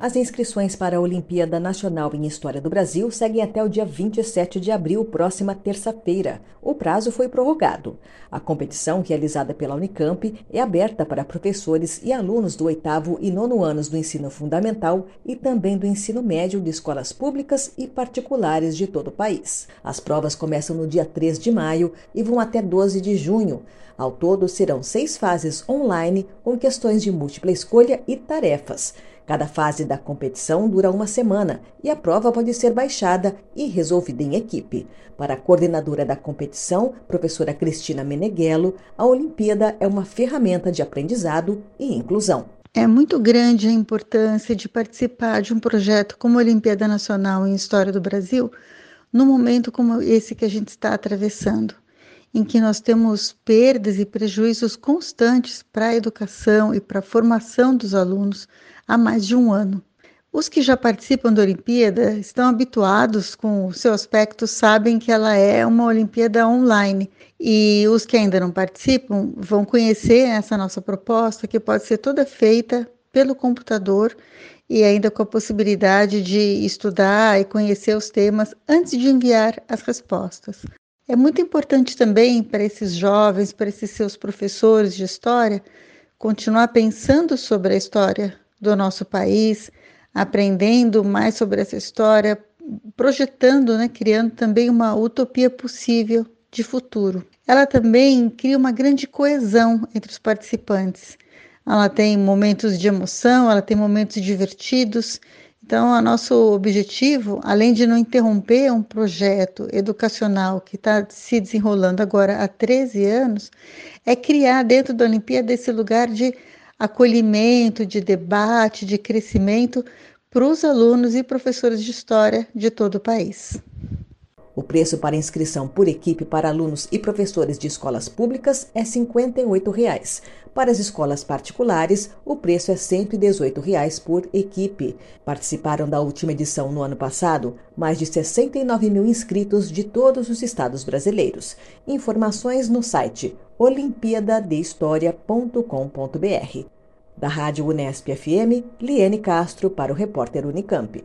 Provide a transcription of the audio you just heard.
As inscrições para a Olimpíada Nacional em História do Brasil seguem até o dia 27 de abril, próxima terça-feira. O prazo foi prorrogado. A competição, realizada pela Unicamp, é aberta para professores e alunos do oitavo e nono anos do ensino fundamental e também do ensino médio de escolas públicas e particulares de todo o país. As provas começam no dia 3 de maio e vão até 12 de junho. Ao todo, serão seis fases online com questões de múltipla escolha e tarefas. Cada fase da competição dura uma semana e a prova pode ser baixada e resolvida em equipe. Para a coordenadora da competição, professora Cristina Meneghello, a Olimpíada é uma ferramenta de aprendizado e inclusão. É muito grande a importância de participar de um projeto como a Olimpíada Nacional em História do Brasil, num momento como esse que a gente está atravessando, em que nós temos perdas e prejuízos constantes para a educação e para a formação dos alunos há mais de um ano. Os que já participam da Olimpíada estão habituados com o seu aspecto, sabem que ela é uma Olimpíada online. E os que ainda não participam vão conhecer essa nossa proposta, que pode ser toda feita pelo computador e ainda com a possibilidade de estudar e conhecer os temas antes de enviar as respostas. É muito importante também para esses jovens, para esses seus professores de história, continuar pensando sobre a história do nosso país, aprendendo mais sobre essa história, projetando, né, criando também uma utopia possível de futuro. Ela também cria uma grande coesão entre os participantes. Ela tem momentos de emoção, ela tem momentos divertidos. Então, o nosso objetivo, além de não interromper um projeto educacional que está se desenrolando agora há 13 anos, é criar dentro da Olimpíada esse lugar de acolhimento, de debate, de crescimento para os alunos e professores de história de todo o país. O preço para inscrição por equipe para alunos e professores de escolas públicas é 58 reais. Para as escolas particulares, o preço é 118 reais por equipe. Participaram da última edição no ano passado mais de 69 mil inscritos de todos os estados brasileiros. Informações no site olimpiadadehistoria.com.br. Da Rádio Unesp FM, Liene Castro para o repórter Unicamp.